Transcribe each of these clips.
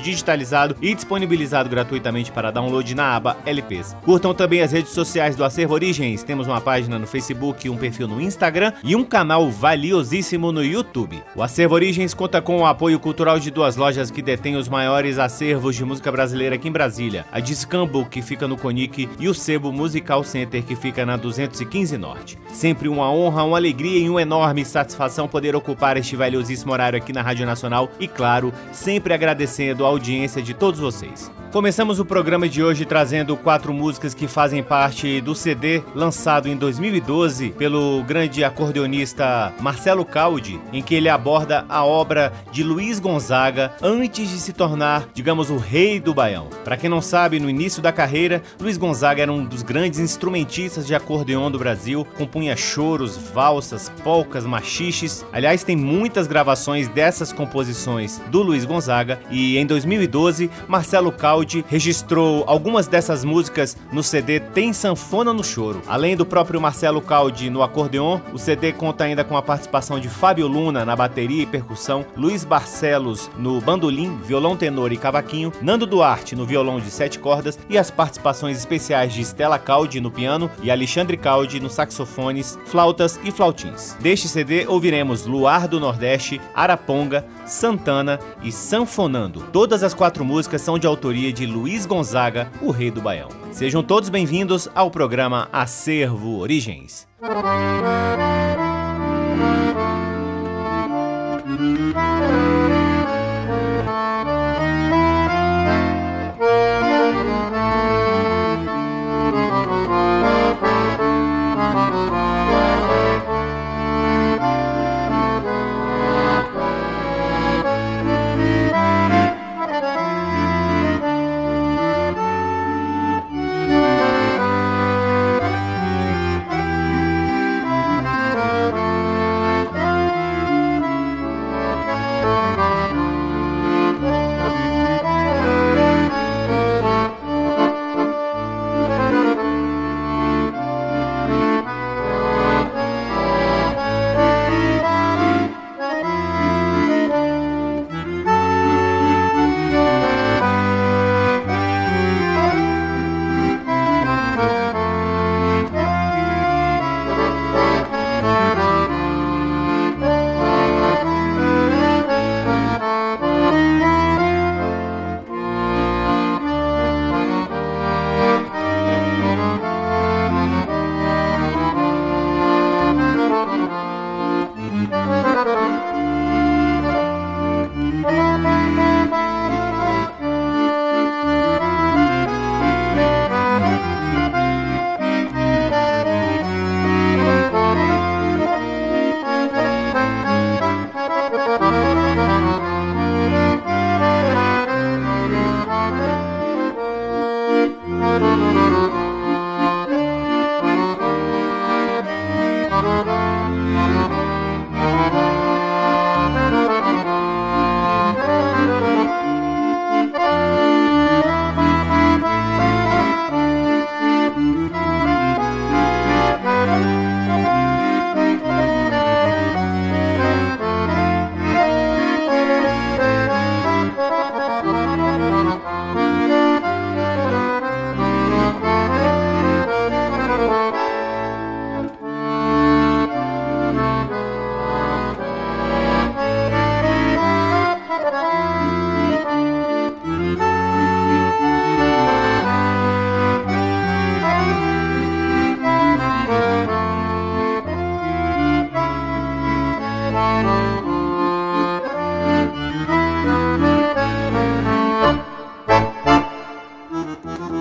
digitalizado e disponibilizado gratuitamente para download na aba LPs. Curtam também as redes sociais do Acervo Origens. Temos uma página no Facebook, um perfil no Instagram e um canal valiosíssimo no YouTube. O Acervo Origens conta com o apoio cultural de duas lojas que detêm os maiores acervos de música brasileira aqui em Brasília: a Discambo, que fica no Conic, e o Sebo Musical Center, que fica na 215 Norte. Sempre uma honra, uma alegria e uma enorme satisfação poder ocupar este valiosíssimo horário aqui na Rádio Nacional e, claro, sempre agradecer agradecendo a audiência de todos vocês. Começamos o programa de hoje trazendo quatro músicas que fazem parte do CD lançado em 2012 pelo grande acordeonista Marcelo Caldi, em que ele aborda a obra de Luiz Gonzaga antes de se tornar, digamos, o rei do baião. Para quem não sabe, no início da carreira, Luiz Gonzaga era um dos grandes instrumentistas de acordeon do Brasil, compunha choros, valsas, polcas, machiches. Aliás, tem muitas gravações dessas composições do Luiz Gonzaga e em 2012, Marcelo Caldi registrou algumas dessas músicas no CD Tem Sanfona no Choro. Além do próprio Marcelo Caldi no acordeon, o CD conta ainda com a participação de Fábio Luna na bateria e percussão, Luiz Barcelos no bandolim, violão tenor e cavaquinho, Nando Duarte no violão de sete cordas e as participações especiais de Stella Caldi no piano e Alexandre Caldi nos saxofones, flautas e flautins. Deste CD ouviremos Luar do Nordeste, Araponga, Santana e Sanfonando. Todas as quatro músicas são de autoria autoria de Luiz Gonzaga, o rei do Baião. Sejam todos bem-vindos ao programa Acervo Origens. Música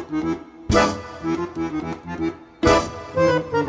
Thank you.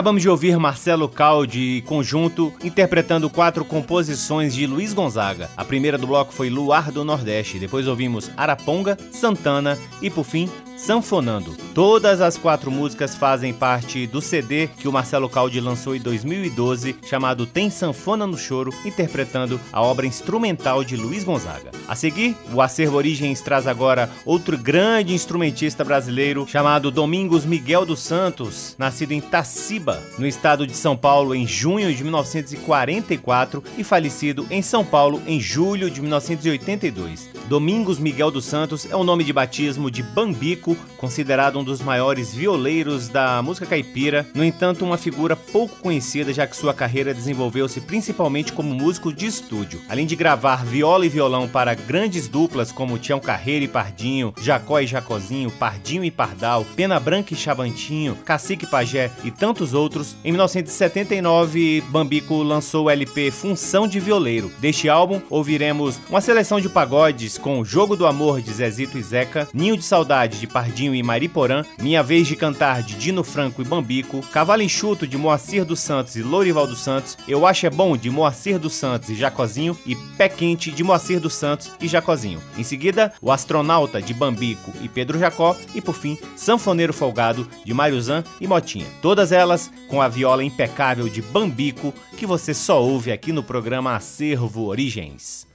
Acabamos de ouvir Marcelo Caldi conjunto interpretando quatro composições de Luiz Gonzaga. A primeira do bloco foi Luar do Nordeste, depois ouvimos Araponga, Santana e por fim Sanfonando. Todas as quatro músicas fazem parte do CD que o Marcelo Caldi lançou em 2012, chamado Tem Sanfona no Choro, interpretando a obra instrumental de Luiz Gonzaga. A seguir, o Acervo Origens traz agora outro grande instrumentista brasileiro chamado Domingos Miguel dos Santos, nascido em Taciba, no estado de São Paulo, em junho de 1944 e falecido em São Paulo em julho de 1982. Domingos Miguel dos Santos é o nome de batismo de Bambico considerado um dos maiores violeiros da música caipira, no entanto, uma figura pouco conhecida, já que sua carreira desenvolveu-se principalmente como músico de estúdio. Além de gravar viola e violão para grandes duplas como Tião Carreiro e Pardinho, Jacó e Jacozinho, Pardinho e Pardal, Pena Branca e Chavantinho, Cacique Pajé e tantos outros, em 1979, Bambico lançou o LP Função de Violeiro. Deste álbum, ouviremos uma seleção de pagodes com Jogo do Amor de Zezito e Zeca, Ninho de Saudade de Pardinho e Mariporã, Minha Vez de Cantar de Dino Franco e Bambico, Cavalo Enxuto de Moacir dos Santos e Lourival dos Santos, Eu Acho É Bom de Moacir dos Santos e Jacozinho e Pé Quente de Moacir dos Santos e Jacozinho. Em seguida, O Astronauta de Bambico e Pedro Jacó e por fim, Sanfoneiro Folgado de Mariozan e Motinha. Todas elas com a viola impecável de Bambico que você só ouve aqui no programa Acervo Origens.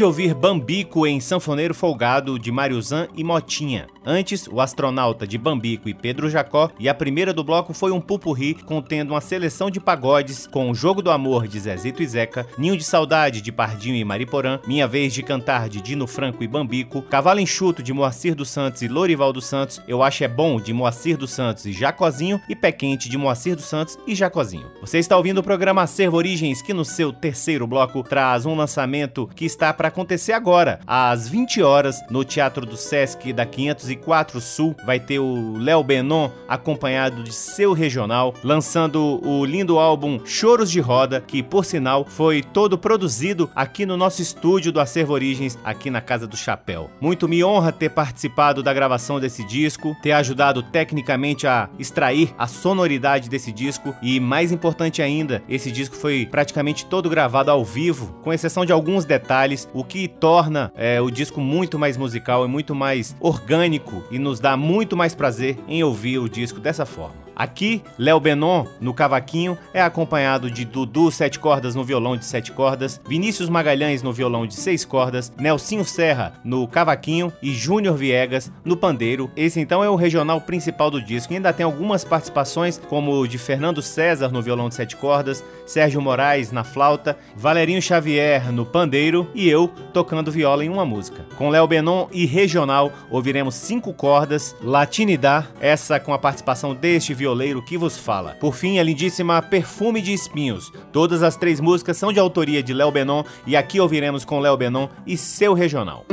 De ouvir Bambico em Sanfoneiro Folgado de Mariuzan e Motinha. Antes, o astronauta de Bambico e Pedro Jacó, e a primeira do bloco foi um pupurri contendo uma seleção de pagodes com o Jogo do Amor de Zezito e Zeca, Ninho de Saudade de Pardinho e Mariporã, Minha Vez de Cantar de Dino Franco e Bambico, Cavalo Enxuto de Moacir dos Santos e Lorival dos Santos, Eu Acho É Bom de Moacir dos Santos e Jacozinho e Pé Quente de Moacir dos Santos e Jacozinho. Você está ouvindo o programa Acervo Origens que no seu terceiro bloco traz um lançamento que está para acontecer agora, às 20 horas, no Teatro do Sesc da 504 Sul. Vai ter o Léo Benon acompanhado de seu regional, lançando o lindo álbum Choros de Roda, que por sinal foi todo produzido aqui no nosso estúdio do Acervo Origens, aqui na Casa do Chapéu. Muito me honra ter participado da gravação desse disco, ter ajudado tecnicamente a extrair a sonoridade desse disco e mais importante ainda, esse disco foi praticamente todo gravado ao vivo, com exceção de alguns detalhes, que torna é, o disco muito mais musical e muito mais orgânico e nos dá muito mais prazer em ouvir o disco dessa forma. Aqui, Léo Benon, no cavaquinho, é acompanhado de Dudu sete cordas no violão de sete cordas, Vinícius Magalhães no violão de seis cordas, Nelsinho Serra no cavaquinho e Júnior Viegas no pandeiro. Esse então é o regional principal do disco. E ainda tem algumas participações, como o de Fernando César no violão de sete cordas, Sérgio Moraes na flauta, Valerinho Xavier no pandeiro e eu tocando viola em uma música. Com Léo Benon e regional, ouviremos cinco cordas, Latinidad, essa com a participação deste violão violeiro que vos fala. Por fim, a lindíssima Perfume de Espinhos. Todas as três músicas são de autoria de Léo Benon e aqui ouviremos com Léo Benon e seu regional.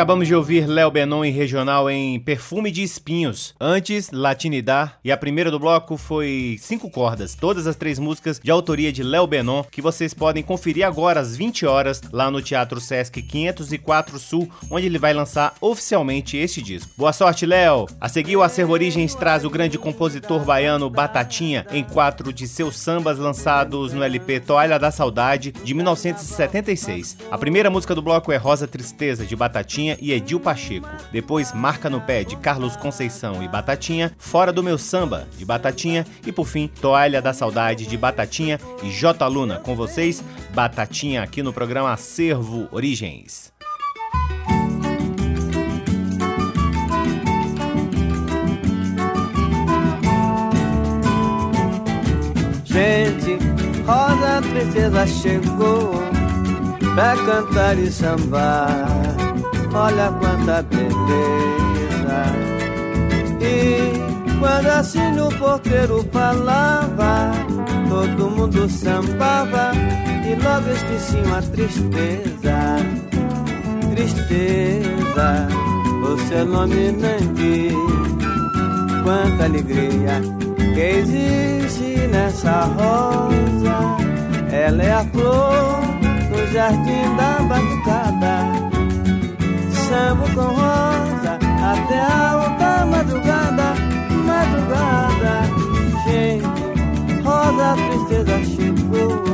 Acabamos de ouvir Léo Benon em regional em Perfume de Espinhos. Antes, Latinidad. E a primeira do bloco foi Cinco Cordas. Todas as três músicas de autoria de Léo Benon, que vocês podem conferir agora às 20 horas lá no Teatro Sesc 504 Sul, onde ele vai lançar oficialmente este disco. Boa sorte, Léo! A seguir, o Acervo Origens traz o grande compositor baiano Batatinha em quatro de seus sambas lançados no LP Toalha da Saudade de 1976. A primeira música do bloco é Rosa Tristeza de Batatinha E Edil Pacheco. Depois, Marca no Pé, de Carlos Conceição e Batatinha. Fora do Meu Samba, de Batatinha. E por fim, Toalha da Saudade, de Batatinha e J. Luna. Com vocês, Batatinha, aqui no programa Acervo Origens. Gente, Rosa Princesa chegou pra cantar e sambar olha quanta beleza. E quando assim o porteiro falava, todo mundo sambava e logo esqueciam a tristeza. Tristeza, o seu nome nem vi. Quanta alegria que existe nessa rosa. Ela é a flor no jardim da batucada samba com rosa até a alta madrugada, madrugada. Gente, rosa tristeza chegou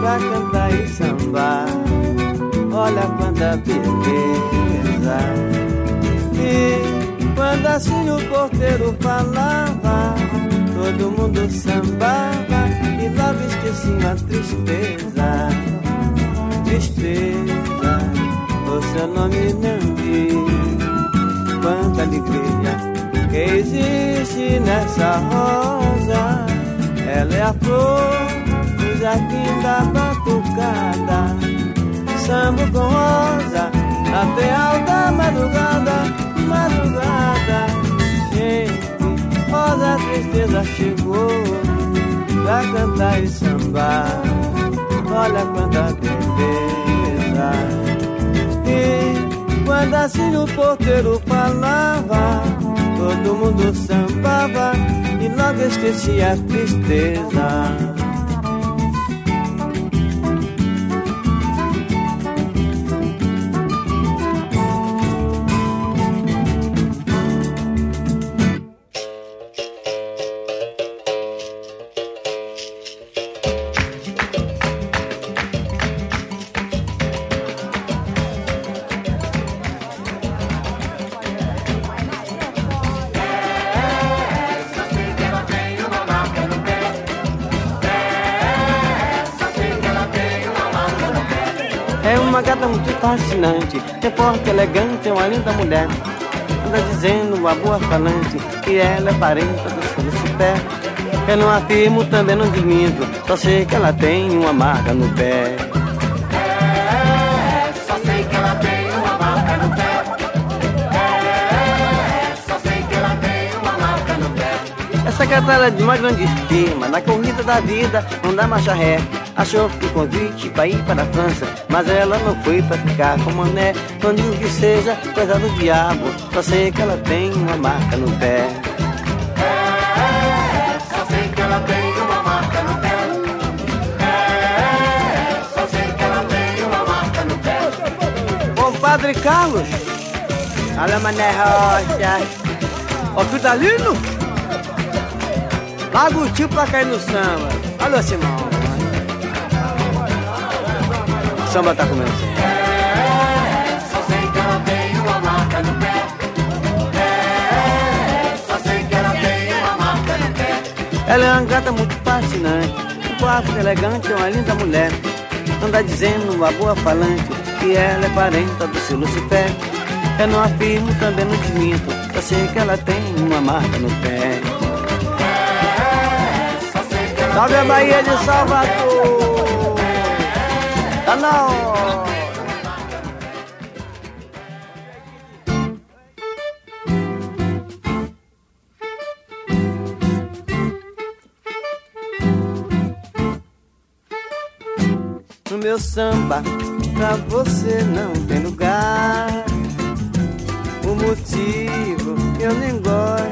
pra cantar e sambar. Olha quanta beleza. E quando assim o porteiro falava, todo mundo sambava e logo esquecia a tristeza. Tristeza nome não vi. Quanta alegria que existe nessa rosa. Ela é a flor do jardim da batucada. Samba com rosa até alta madrugada, madrugada. Gente, rosa tristeza chegou pra cantar e sambar. Olha quanta beleza. Quando assim o porteiro falava, todo mundo sambava e logo esquecia a tristeza. Boa falante que ela é parente do Lucifer. Eu não afirmo, também não desminto, só sei que ela tem uma marca no pé. É, só sei que ela tem uma marca no pé. É, só sei que ela tem uma marca no pé. Essa catarra de uma grande estima, na corrida da vida, não dá marcha ré. Achou que o convite para ir para a França, mas ela não foi para ficar com Mané. Digo que seja coisa do diabo, só sei que ela tem uma marca no pé. É, só sei que ela tem uma marca no pé. É, só sei que ela tem uma marca no pé. Compadre Carlos, olha Mané Rocha, hospitalino, paga o tio pra cair no samba. Alô, Simão samba tá começando. É, só sei que ela tem uma marca no pé. É, só sei que ela tem uma marca no pé. Ela é uma gata muito fascinante, um quarto elegante, é uma linda mulher. Anda dizendo uma boa falante que ela é parenta do seu Lucifer. Eu não afirmo, também não desminto, só sei que ela tem uma marca no pé. Salve a Bahia de Salvador! Na No meu samba, pra você não tem lugar. motivo eu nem gosto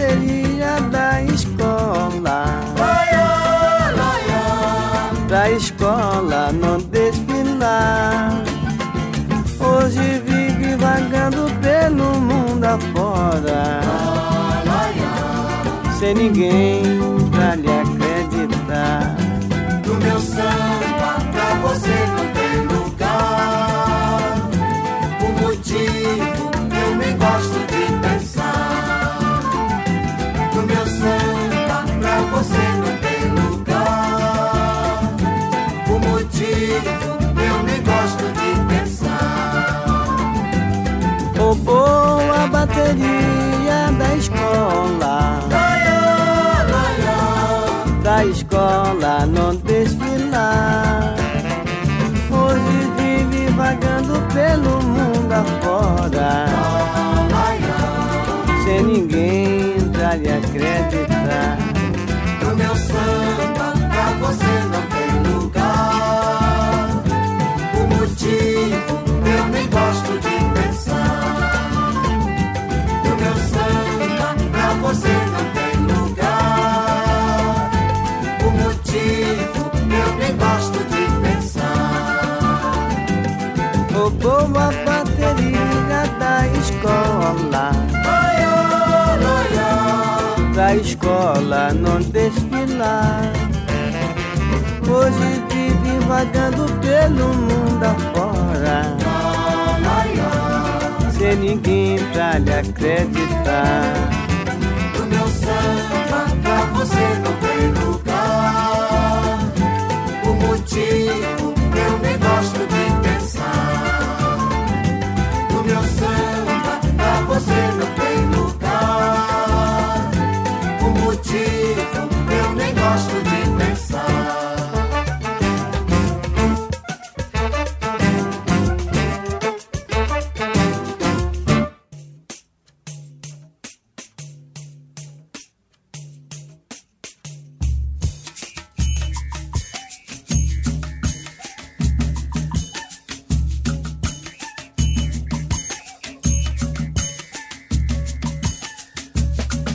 Roubou a bateria da escola. Da escola não desfilar. Hoje vive vagando pelo mundo afora. Sem ninguém pra lhe acreditar. no meu samba pra você não tem lugar. O motivo eu nem gosto acreditar. No meu samba pra você não tem lugar. O motivo eu nem gosto de pensar. No meu samba pra você não tem lugar. O motivo eu nem gosto de pensar. Roubou a bateria da escola. Da escola não desfilar. Hoje vive vagando pelo mundo afora. Sem ninguém pra lhe acreditar. No meu samba pra você não tem gosto de pensar.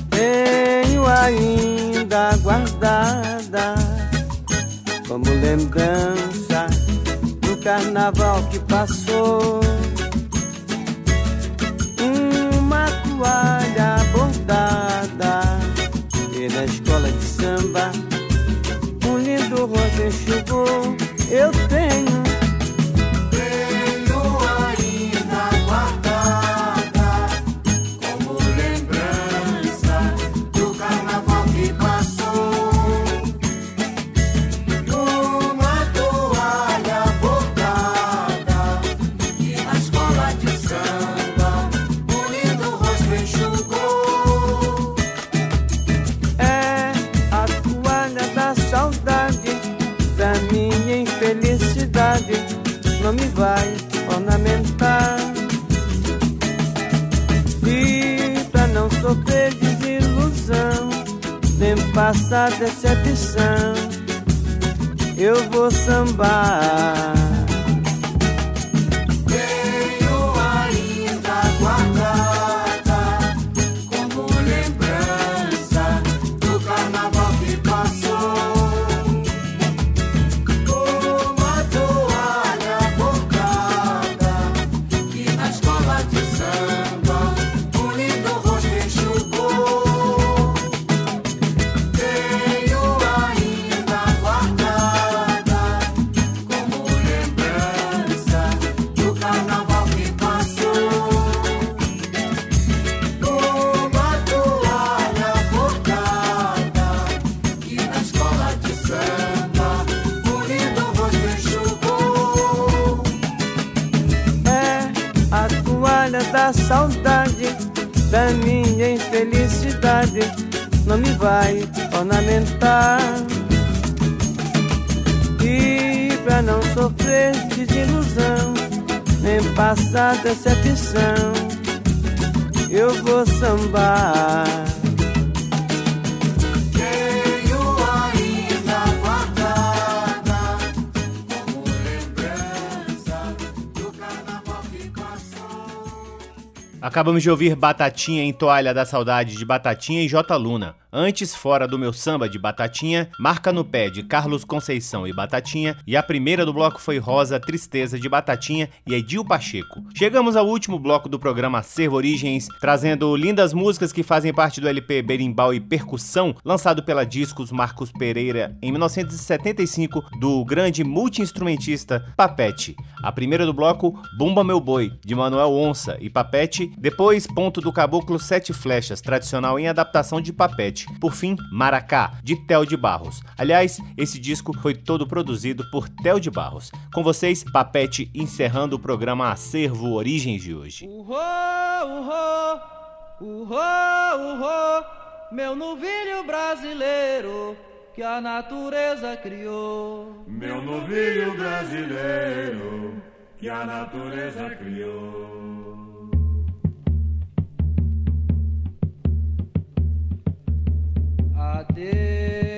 Tenho ainda guardada como lembrança do carnaval que passou. Uma toalha bordada pela escola de samba, um lindo rosto enxugou. Eu Tenho nem passar decepção eu vou sambar vai ornamentar e pra não sofrer desilusão nem passar decepção eu vou sambar. Acabamos de ouvir Batatinha em Toalha da Saudade de Batatinha e J. Luna. Antes, fora do meu samba de Batatinha, Marca no Pé de Carlos Conceição e Batatinha. E a primeira do bloco foi Rosa Tristeza de Batatinha e Edil Pacheco. Chegamos ao último bloco do programa Servo Origens, trazendo lindas músicas que fazem parte do LP Berimbau e Percussão, lançado pela Discos Marcos Pereira em 1975, do grande multiinstrumentista Papete. A primeira do bloco, Bumba Meu Boi, de Manuel Onça e Papete. Depois, Ponto do Caboclo Sete Flechas, tradicional em adaptação de Papete. Por fim, Maracá, de Tel de Barros. Aliás, esse disco foi todo produzido por Tel de Barros. Com vocês, Papete encerrando o programa Acervo Origens de hoje. Uhô, uhô, uhô, uhô, meu novilho brasileiro que a natureza criou. Meu novilho brasileiro que a natureza criou. Adeus,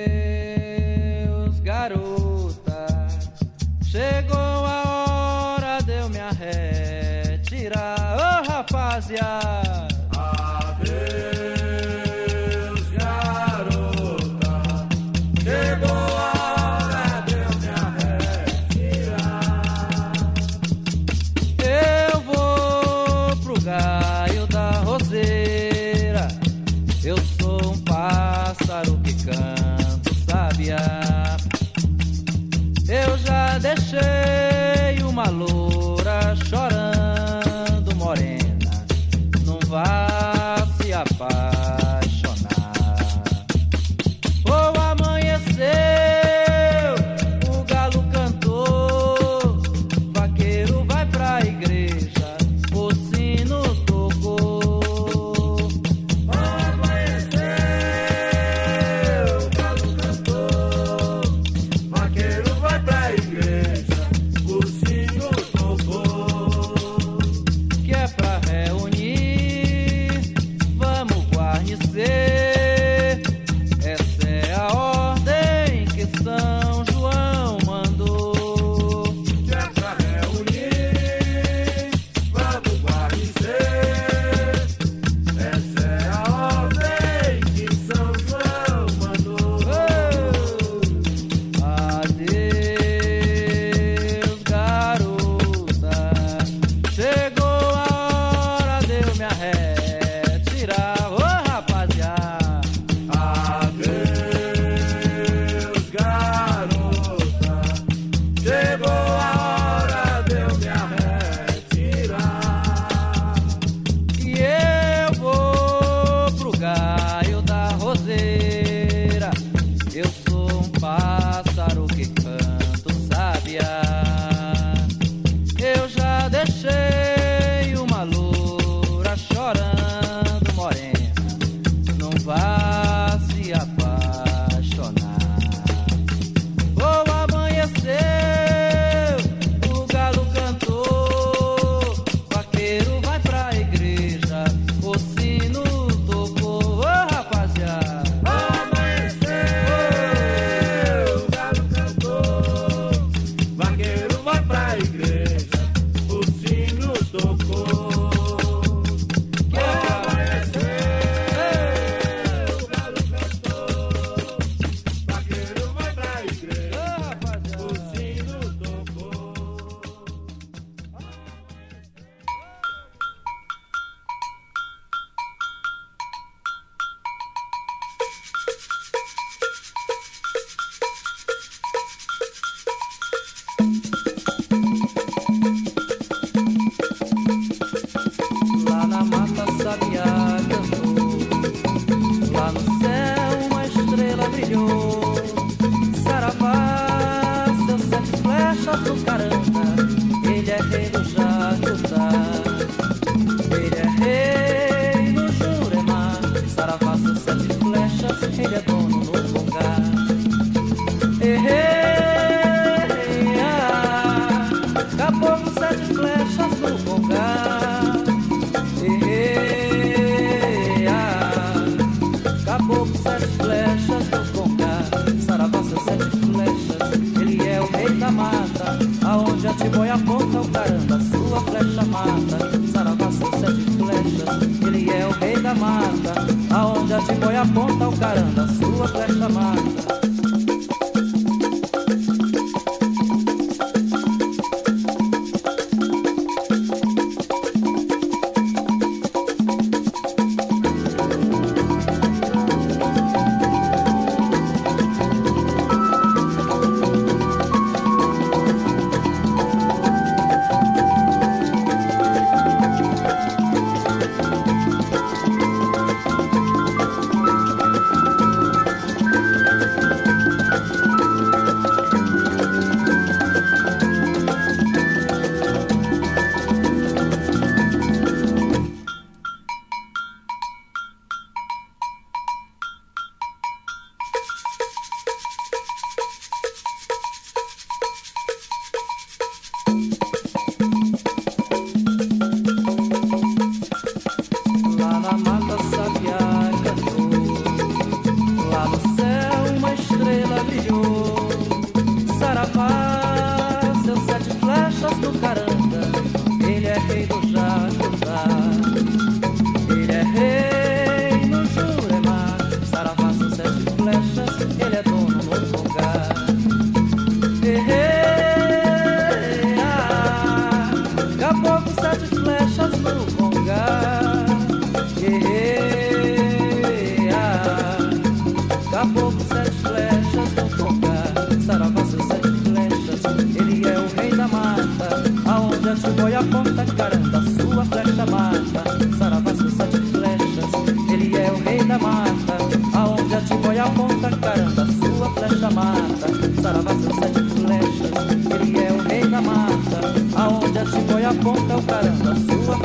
Tiboia aponta o caramba, sua flecha mata. Saravá seus sete flechas, ele é o rei da mata. Aonde a Tiboia aponta o caramba, sua flecha mata. contam para a sua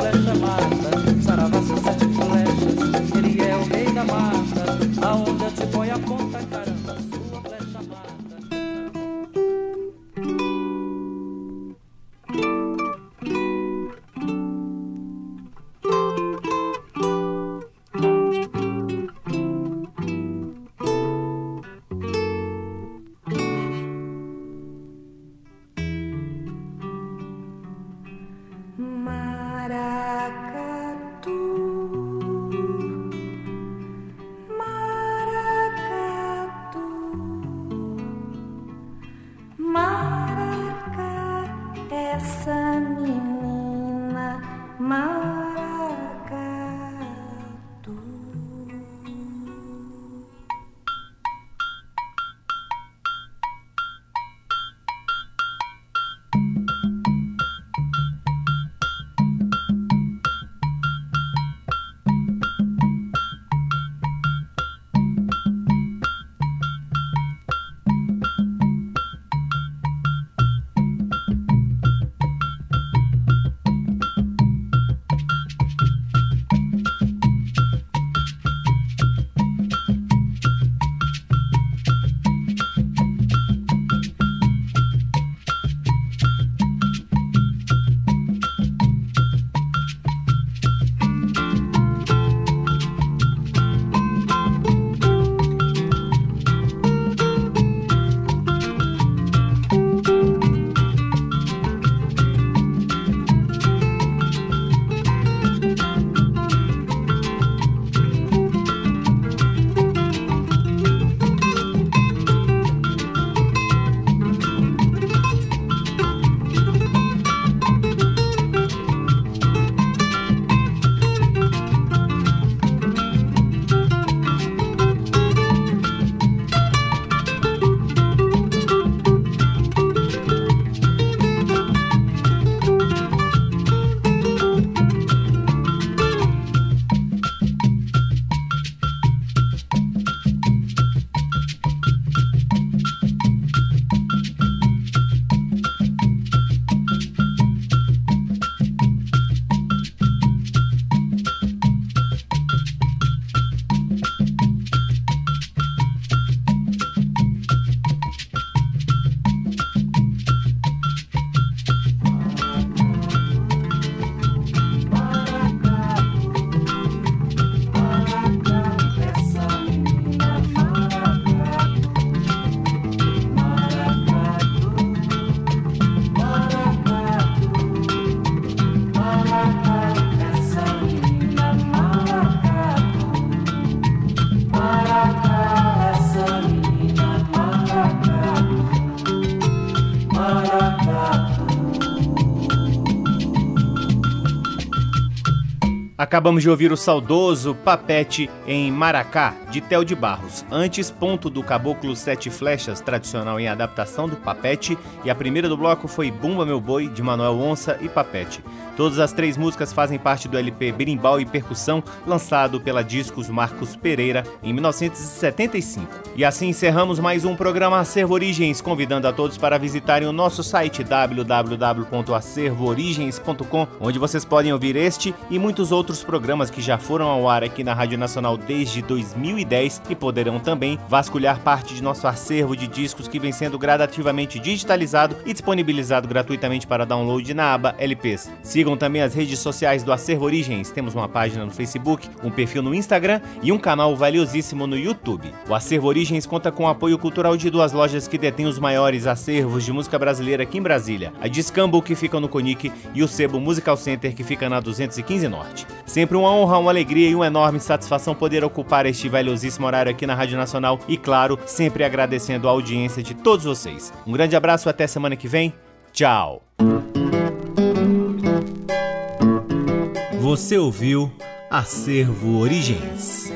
Acabamos de ouvir o saudoso Papete em Maracá, de Tel de Barros. Antes, Ponto do Caboclo Sete Flechas, tradicional em adaptação do Papete. E a primeira do bloco foi Bumba Meu Boi, de Manuel Onça e Papete. Todas as três músicas fazem parte do LP Berimbau e Percussão, lançado pela Discos Marcos Pereira em 1975. E assim encerramos mais um programa Acervo Origens, convidando a todos para visitarem o nosso site www.acervoorigens.com, onde vocês podem ouvir este e muitos programas que já foram ao ar aqui na Rádio Nacional desde 2010 e poderão também vasculhar parte de nosso acervo de discos que vem sendo gradativamente digitalizado e disponibilizado gratuitamente para download na aba LPs. Sigam também as redes sociais do Acervo Origens. Temos uma página no Facebook, um perfil no Instagram e um canal valiosíssimo no YouTube. O Acervo Origens conta com o apoio cultural de duas lojas que detêm os maiores acervos de música brasileira aqui em Brasília: a Discambo, que fica no Conic, e o Sebo Musical Center, que fica na 215 Norte. Sempre uma honra, uma alegria e uma enorme satisfação poder ocupar este valiosíssimo horário aqui na Rádio Nacional e, claro, sempre agradecendo a audiência de todos vocês. Um grande abraço, até semana que vem. Tchau! Você ouviu Acervo Origens.